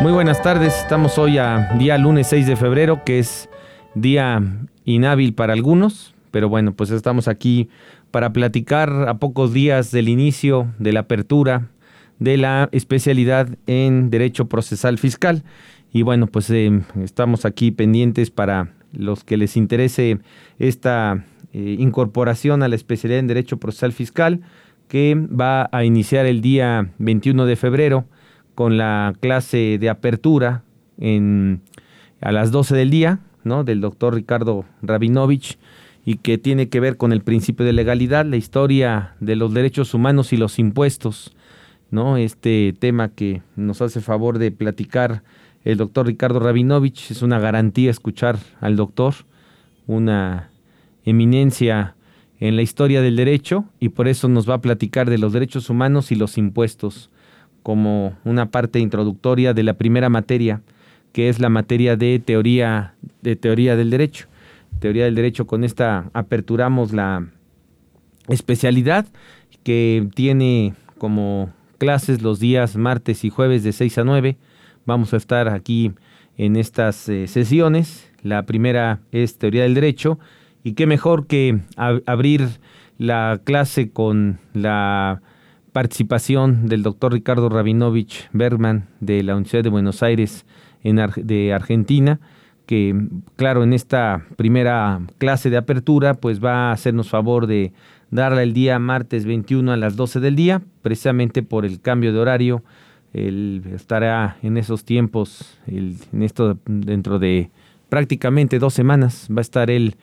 Muy buenas tardes, estamos hoy a día lunes 6 de febrero, que es día inhábil para algunos, pero bueno, pues estamos aquí para platicar a pocos días del inicio de la apertura de la especialidad en Derecho Procesal Fiscal. Y bueno, pues eh, estamos aquí pendientes para los que les interese esta eh, incorporación a la especialidad en Derecho Procesal Fiscal, que va a iniciar el día 21 de febrero con la clase de apertura en, a las 12 del día, ¿no? Del doctor Ricardo Rabinovich y que tiene que ver con el principio de legalidad, la historia de los derechos humanos y los impuestos, ¿no? Este tema que nos hace favor de platicar el doctor Ricardo Rabinovich, es una garantía escuchar al doctor, una eminencia en la historia del derecho y por eso nos va a platicar de los derechos humanos y los impuestos como una parte introductoria de la primera materia, que es la materia de teoría, de teoría del derecho. Teoría del derecho, con esta aperturamos la especialidad que tiene como clases los días martes y jueves de 6 a 9. Vamos a estar aquí en estas eh, sesiones. La primera es teoría del derecho y qué mejor que abrir la clase con la participación del doctor Ricardo Rabinovich Bergman de la Universidad de Buenos Aires en de Argentina, que claro, en esta primera clase de apertura, pues va a hacernos favor de darle el día martes 21 a las 12 del día, precisamente por el cambio de horario. Él estará en esos tiempos, en esto dentro de prácticamente dos semanas, va a estar él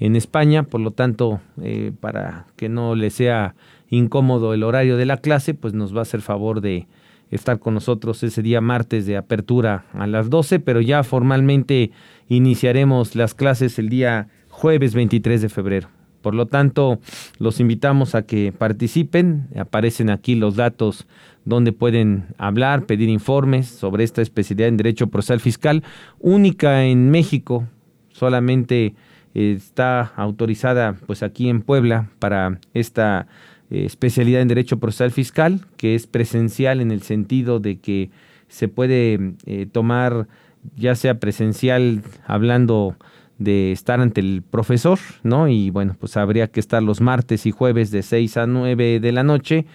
en España, por lo tanto, eh, para que no le sea incómodo el horario de la clase, pues nos va a hacer favor de estar con nosotros ese día martes de apertura a las 12, pero ya formalmente iniciaremos las clases el día jueves 23 de febrero. Por lo tanto, los invitamos a que participen. Aparecen aquí los datos donde pueden hablar, pedir informes sobre esta especialidad en Derecho Procesal Fiscal, única en México, solamente está autorizada pues aquí en Puebla para esta eh, especialidad en Derecho Procesal Fiscal, que es presencial en el sentido de que se puede eh, tomar, ya sea presencial, hablando de estar ante el profesor, ¿no? Y bueno, pues habría que estar los martes y jueves de 6 a 9 de la noche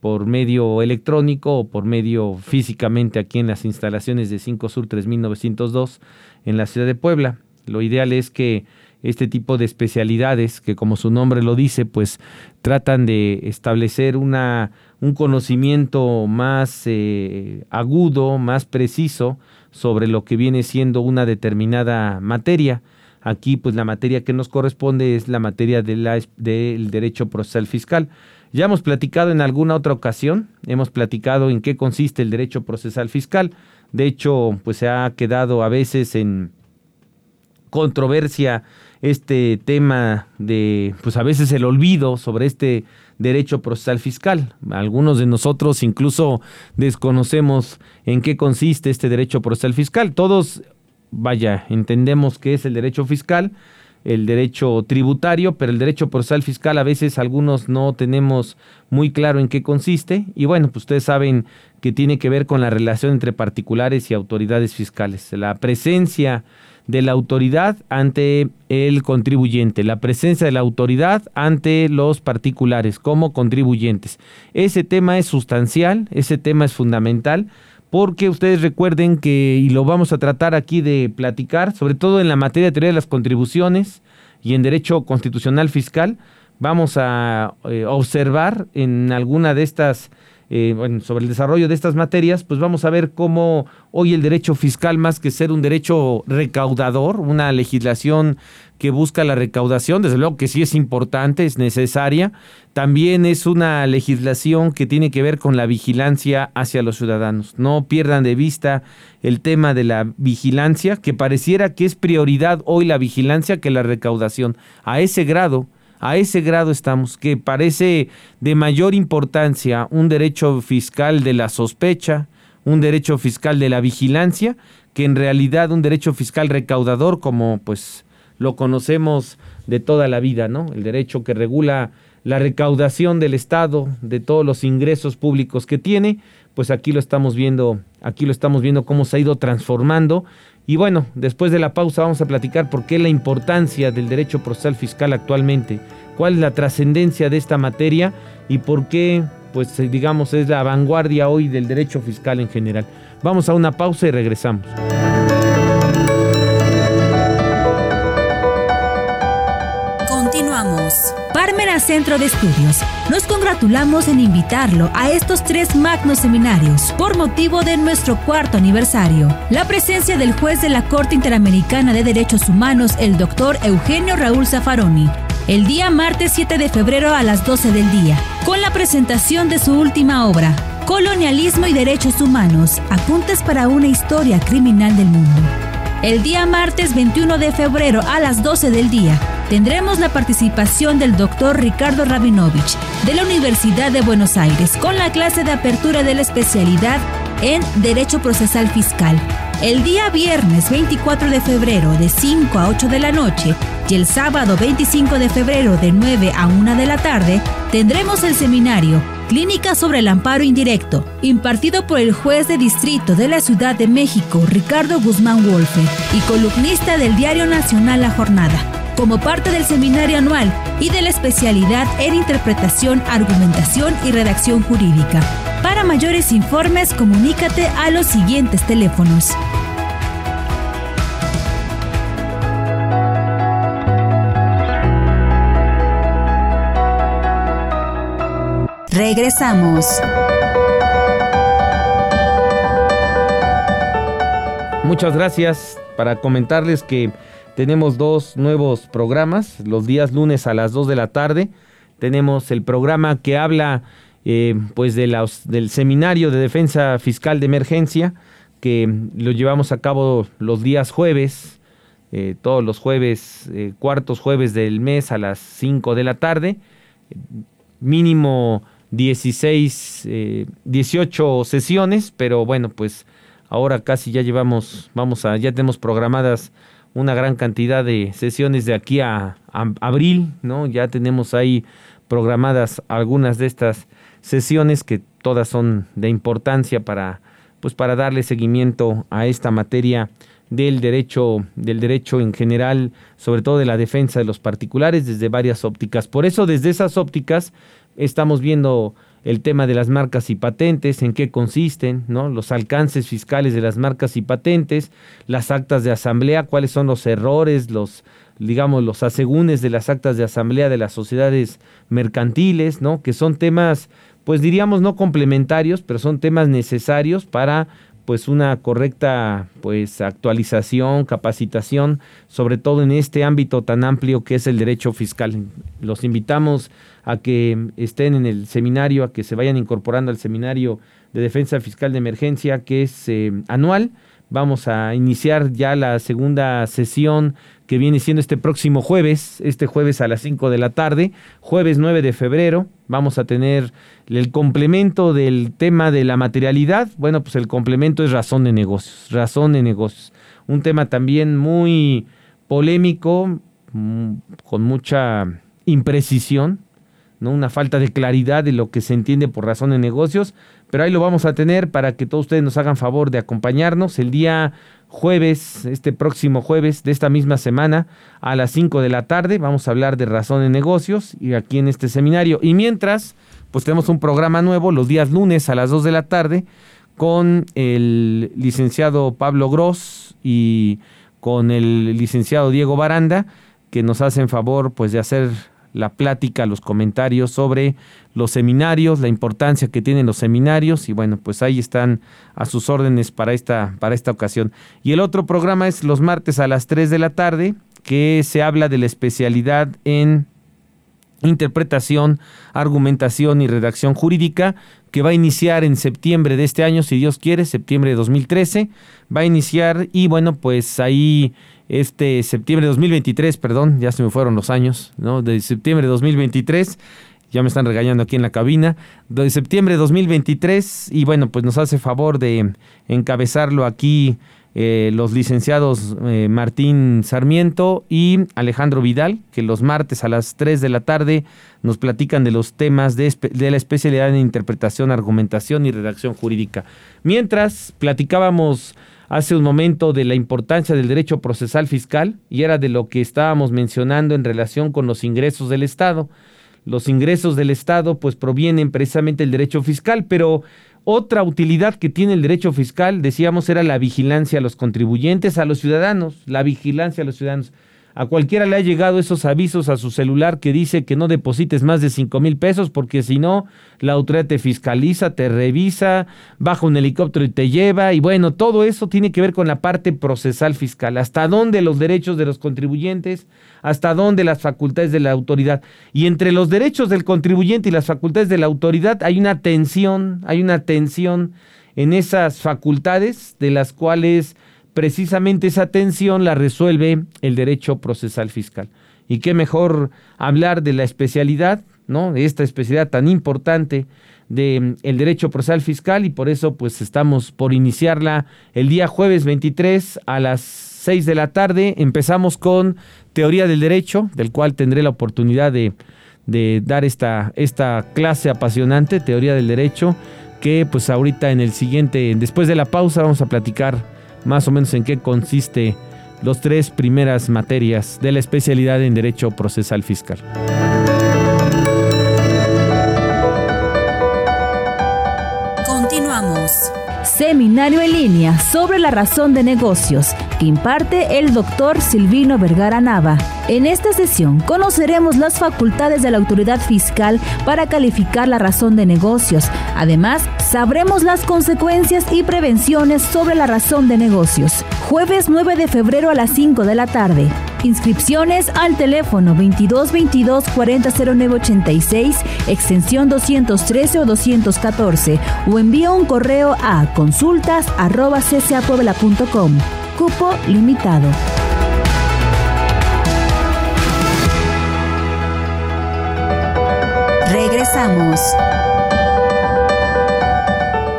por medio electrónico o por medio físicamente aquí en las instalaciones de 5 Sur 3902 en la ciudad de Puebla. Lo ideal es que este tipo de especialidades que como su nombre lo dice, pues tratan de establecer una, un conocimiento más eh, agudo, más preciso sobre lo que viene siendo una determinada materia. Aquí, pues la materia que nos corresponde es la materia de la, del derecho procesal fiscal. Ya hemos platicado en alguna otra ocasión, hemos platicado en qué consiste el derecho procesal fiscal. De hecho, pues se ha quedado a veces en controversia este tema de, pues a veces el olvido sobre este derecho procesal fiscal. Algunos de nosotros incluso desconocemos en qué consiste este derecho procesal fiscal. Todos, vaya, entendemos que es el derecho fiscal, el derecho tributario, pero el derecho procesal fiscal a veces algunos no tenemos muy claro en qué consiste. Y bueno, pues ustedes saben que tiene que ver con la relación entre particulares y autoridades fiscales. La presencia de la autoridad ante el contribuyente, la presencia de la autoridad ante los particulares como contribuyentes. Ese tema es sustancial, ese tema es fundamental, porque ustedes recuerden que, y lo vamos a tratar aquí de platicar, sobre todo en la materia de teoría de las contribuciones y en derecho constitucional fiscal, vamos a eh, observar en alguna de estas eh, sobre el desarrollo de estas materias, pues vamos a ver cómo hoy el derecho fiscal, más que ser un derecho recaudador, una legislación que busca la recaudación, desde luego que sí es importante, es necesaria, también es una legislación que tiene que ver con la vigilancia hacia los ciudadanos. No pierdan de vista el tema de la vigilancia, que pareciera que es prioridad hoy la vigilancia que la recaudación. A ese grado a ese grado estamos, que parece de mayor importancia un derecho fiscal de la sospecha, un derecho fiscal de la vigilancia, que en realidad un derecho fiscal recaudador como pues lo conocemos de toda la vida, ¿no? El derecho que regula la recaudación del Estado de todos los ingresos públicos que tiene, pues aquí lo estamos viendo, aquí lo estamos viendo cómo se ha ido transformando y bueno, después de la pausa vamos a platicar por qué la importancia del derecho procesal fiscal actualmente, cuál es la trascendencia de esta materia y por qué, pues digamos, es la vanguardia hoy del derecho fiscal en general. Vamos a una pausa y regresamos. Centro de Estudios. Nos congratulamos en invitarlo a estos tres magnos seminarios por motivo de nuestro cuarto aniversario. La presencia del juez de la Corte Interamericana de Derechos Humanos, el doctor Eugenio Raúl Zaffaroni, el día martes 7 de febrero a las 12 del día, con la presentación de su última obra, Colonialismo y Derechos Humanos, apuntes para una historia criminal del mundo. El día martes 21 de febrero a las 12 del día, tendremos la participación del doctor Ricardo Rabinovich de la Universidad de Buenos Aires con la clase de apertura de la especialidad en Derecho Procesal Fiscal. El día viernes 24 de febrero de 5 a 8 de la noche y el sábado 25 de febrero de 9 a 1 de la tarde tendremos el seminario Clínica sobre el amparo indirecto, impartido por el juez de distrito de la Ciudad de México, Ricardo Guzmán Wolfe, y columnista del Diario Nacional La Jornada como parte del seminario anual y de la especialidad en interpretación, argumentación y redacción jurídica. Para mayores informes, comunícate a los siguientes teléfonos. Regresamos. Muchas gracias para comentarles que tenemos dos nuevos programas, los días lunes a las 2 de la tarde. Tenemos el programa que habla eh, pues de del seminario de defensa fiscal de emergencia, que lo llevamos a cabo los días jueves, eh, todos los jueves, eh, cuartos jueves del mes a las 5 de la tarde. Mínimo 16, 18 sesiones, pero bueno, pues ahora casi ya llevamos, vamos a, ya tenemos programadas una gran cantidad de sesiones de aquí a, abril, ¿no? Ya tenemos ahí programadas algunas de estas sesiones que todas son de importancia para pues para darle seguimiento a esta materia del derecho del derecho en general, sobre todo de la defensa de los particulares desde varias ópticas. Por eso desde esas ópticas estamos viendo el tema de las marcas y patentes, en qué consisten, ¿no? los alcances fiscales de las marcas y patentes, las actas de asamblea, cuáles son los errores, los digamos los asegúnes de las actas de asamblea de las sociedades mercantiles, ¿no? que son temas pues diríamos no complementarios, pero son temas necesarios para pues una correcta pues actualización, capacitación, sobre todo en este ámbito tan amplio que es el derecho fiscal. Los invitamos a que estén en el seminario, a que se vayan incorporando al seminario de defensa fiscal de emergencia que es eh, anual. Vamos a iniciar ya la segunda sesión que viene siendo este próximo jueves, este jueves a las 5 de la tarde, jueves 9 de febrero. Vamos a tener el complemento del tema de la materialidad. Bueno, pues el complemento es razón de negocios, razón de negocios. Un tema también muy polémico, mm, con mucha imprecisión, ¿no? una falta de claridad de lo que se entiende por razón de negocios, pero ahí lo vamos a tener para que todos ustedes nos hagan favor de acompañarnos el día jueves, este próximo jueves de esta misma semana a las 5 de la tarde. Vamos a hablar de razón de negocios y aquí en este seminario. Y mientras, pues tenemos un programa nuevo los días lunes a las 2 de la tarde con el licenciado Pablo Gross y con el licenciado Diego Baranda, que nos hacen favor pues de hacer la plática, los comentarios sobre los seminarios, la importancia que tienen los seminarios y bueno, pues ahí están a sus órdenes para esta, para esta ocasión. Y el otro programa es los martes a las 3 de la tarde, que se habla de la especialidad en interpretación, argumentación y redacción jurídica que va a iniciar en septiembre de este año, si Dios quiere, septiembre de 2013, va a iniciar y bueno, pues ahí este septiembre de 2023, perdón, ya se me fueron los años, ¿no? De septiembre de 2023, ya me están regañando aquí en la cabina, de septiembre de 2023 y bueno, pues nos hace favor de encabezarlo aquí eh, los licenciados eh, Martín Sarmiento y Alejandro Vidal, que los martes a las 3 de la tarde nos platican de los temas de, de, la especialidad en interpretación, argumentación y redacción jurídica. Mientras platicábamos hace un momento de la importancia del derecho procesal fiscal y era de lo que estábamos mencionando en relación con los ingresos del Estado. Los ingresos del Estado pues provienen precisamente del derecho fiscal, pero otra utilidad que tiene el derecho fiscal, decíamos, era la vigilancia a los contribuyentes, a los ciudadanos, la vigilancia a los ciudadanos. A cualquiera le ha llegado esos avisos a su celular que dice que no deposites más de 5 mil pesos porque si no, la autoridad te fiscaliza, te revisa, baja un helicóptero y te lleva. Y bueno, todo eso tiene que ver con la parte procesal fiscal. Hasta dónde los derechos de los contribuyentes, hasta dónde las facultades de la autoridad. Y entre los derechos del contribuyente y las facultades de la autoridad hay una tensión, hay una tensión en esas facultades de las cuales precisamente esa tensión la resuelve el derecho procesal fiscal. Y qué mejor hablar de la especialidad, ¿no? De esta especialidad tan importante del el derecho procesal fiscal y por eso pues estamos por iniciarla el día jueves 23 a las 6 de la tarde. Empezamos con teoría del derecho, del cual tendré la oportunidad de, de dar esta, esta clase apasionante, teoría del derecho, que pues ahorita en el siguiente, después de la pausa vamos a platicar más o menos en qué consiste los tres primeras materias de la especialidad en Derecho Procesal Fiscal. Continuamos. Seminario en línea sobre la razón de negocios que imparte el doctor Silvino Vergara Nava. En esta sesión conoceremos las facultades de la autoridad fiscal para calificar la razón de negocios. Además, sabremos las consecuencias y prevenciones sobre la razón de negocios. Jueves 9 de febrero a las 5 de la tarde. Inscripciones al teléfono 2222 400986, extensión 213 o 214 o envía un correo a consultas arroba Cupo limitado. Regresamos.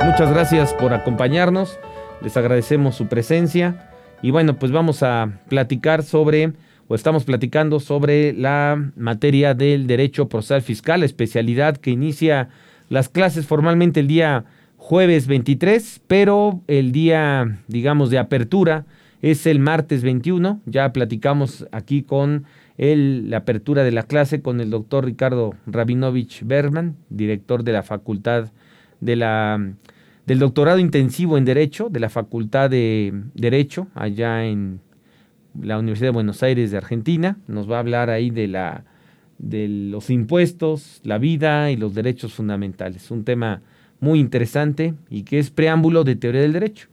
Muchas gracias por acompañarnos. Les agradecemos su presencia. Y bueno, pues vamos a platicar sobre, o estamos platicando sobre la materia del derecho procesal fiscal, especialidad que inicia las clases formalmente el día jueves 23, pero el día, digamos, de apertura es el martes 21. Ya platicamos aquí con el, la apertura de la clase con el doctor Ricardo Rabinovich Berman, director de la Facultad de la, del Doctorado Intensivo en Derecho de la Facultad de Derecho allá en la Universidad de Buenos Aires de Argentina. Nos va a hablar ahí de la de los impuestos, la vida y los derechos fundamentales. Un tema muy interesante y que es preámbulo de teoría del derecho.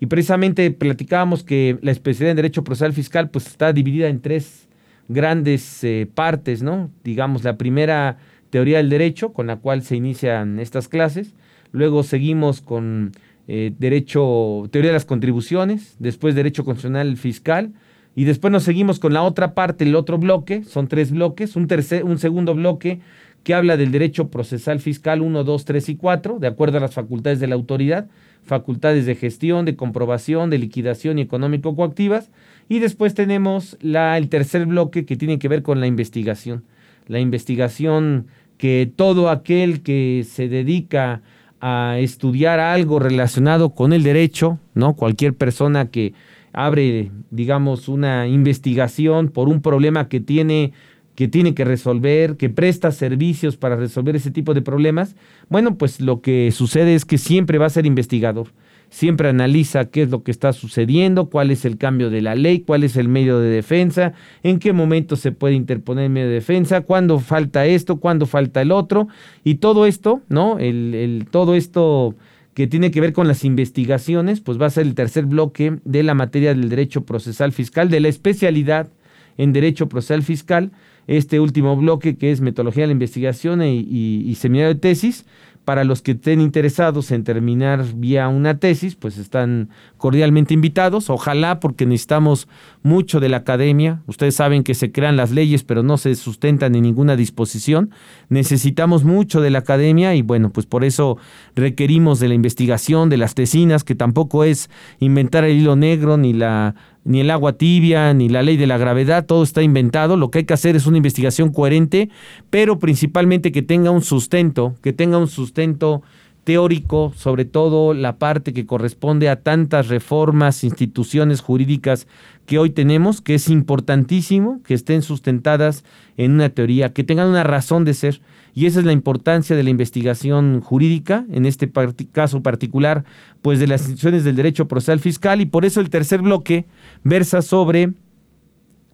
Y precisamente platicábamos que la especialidad en derecho procesal fiscal pues está dividida en tres grandes eh, partes, ¿no? Digamos, la primera teoría del derecho, con la cual se inician estas clases. Luego seguimos con eh, derecho, teoría de las contribuciones, después derecho constitucional fiscal, y después nos seguimos con la otra parte, el otro bloque, son tres bloques, un, tercer, un segundo bloque que habla del derecho procesal fiscal 1, 2, 3 y 4, de acuerdo a las facultades de la autoridad, facultades de gestión, de comprobación, de liquidación y económico coactivas. Y después tenemos la, el tercer bloque que tiene que ver con la investigación. La investigación que todo aquel que se dedica a estudiar algo relacionado con el derecho, ¿no? Cualquier persona que abre, digamos, una investigación por un problema que tiene que tiene que resolver, que presta servicios para resolver ese tipo de problemas, bueno, pues lo que sucede es que siempre va a ser investigador. siempre analiza qué es lo que está sucediendo, cuál es el cambio de la ley, cuál es el medio de defensa, en qué momento se puede interponer el medio de defensa, cuándo falta esto, cuándo falta el otro, y todo esto, ¿no? El, el, todo esto que tiene que ver con las investigaciones, pues va a ser el tercer bloque de la materia del derecho procesal fiscal, de la especialidad en derecho procesal fiscal, este último bloque que es metodología de la investigación y, y seminario de tesis, para los que estén interesados en terminar vía una tesis, pues están cordialmente invitados. Ojalá, porque necesitamos mucho de la academia. Ustedes saben que se crean las leyes, pero no se sustentan en ninguna disposición. Necesitamos mucho de la academia y bueno, pues por eso requerimos de la investigación, de las tesinas, que tampoco es inventar el hilo negro ni la ni el agua tibia, ni la ley de la gravedad, todo está inventado. Lo que hay que hacer es una investigación coherente, pero principalmente que tenga un sustento, que tenga un sustento teórico, sobre todo la parte que corresponde a tantas reformas, instituciones jurídicas que hoy tenemos, que es importantísimo que estén sustentadas en una teoría, que tengan una razón de ser. Y esa es la importancia de la investigación jurídica, en este caso particular, pues de las instituciones del derecho procesal fiscal, y por eso el tercer bloque versa sobre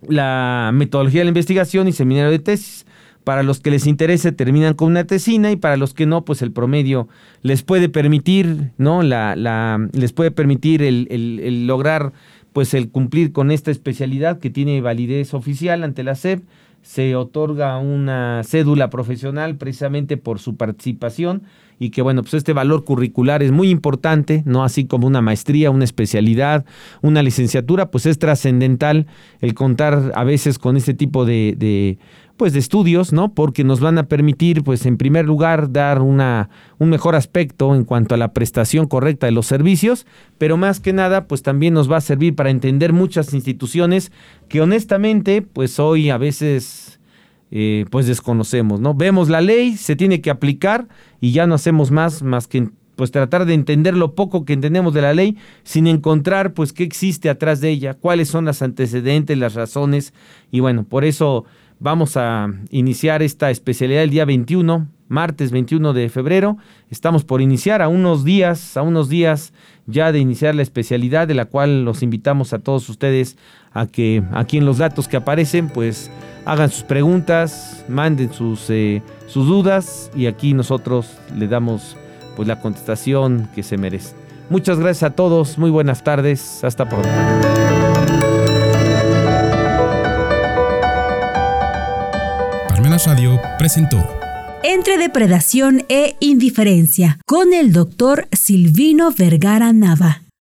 la metodología de la investigación y seminario de tesis. Para los que les interese terminan con una tesina y para los que no, pues el promedio les puede permitir, ¿no? La, la, les puede permitir el, el, lograr pues el cumplir con esta especialidad que tiene validez oficial ante la SEP se otorga una cédula profesional precisamente por su participación y que bueno, pues este valor curricular es muy importante, no así como una maestría, una especialidad, una licenciatura, pues es trascendental el contar a veces con este tipo de, de pues de estudios, ¿no? Porque nos van a permitir, pues en primer lugar, dar una, un mejor aspecto en cuanto a la prestación correcta de los servicios, pero más que nada, pues también nos va a servir para entender muchas instituciones que honestamente, pues hoy a veces, eh, pues desconocemos, ¿no? Vemos la ley, se tiene que aplicar y ya no hacemos más, más que pues tratar de entender lo poco que entendemos de la ley sin encontrar pues qué existe atrás de ella, cuáles son las antecedentes, las razones y bueno, por eso Vamos a iniciar esta especialidad el día 21, martes 21 de febrero. Estamos por iniciar a unos días, a unos días ya de iniciar la especialidad de la cual los invitamos a todos ustedes a que aquí en los datos que aparecen pues hagan sus preguntas, manden sus, eh, sus dudas y aquí nosotros le damos pues la contestación que se merece. Muchas gracias a todos, muy buenas tardes, hasta pronto. Radio presentó Entre depredación e indiferencia con el doctor Silvino Vergara Nava.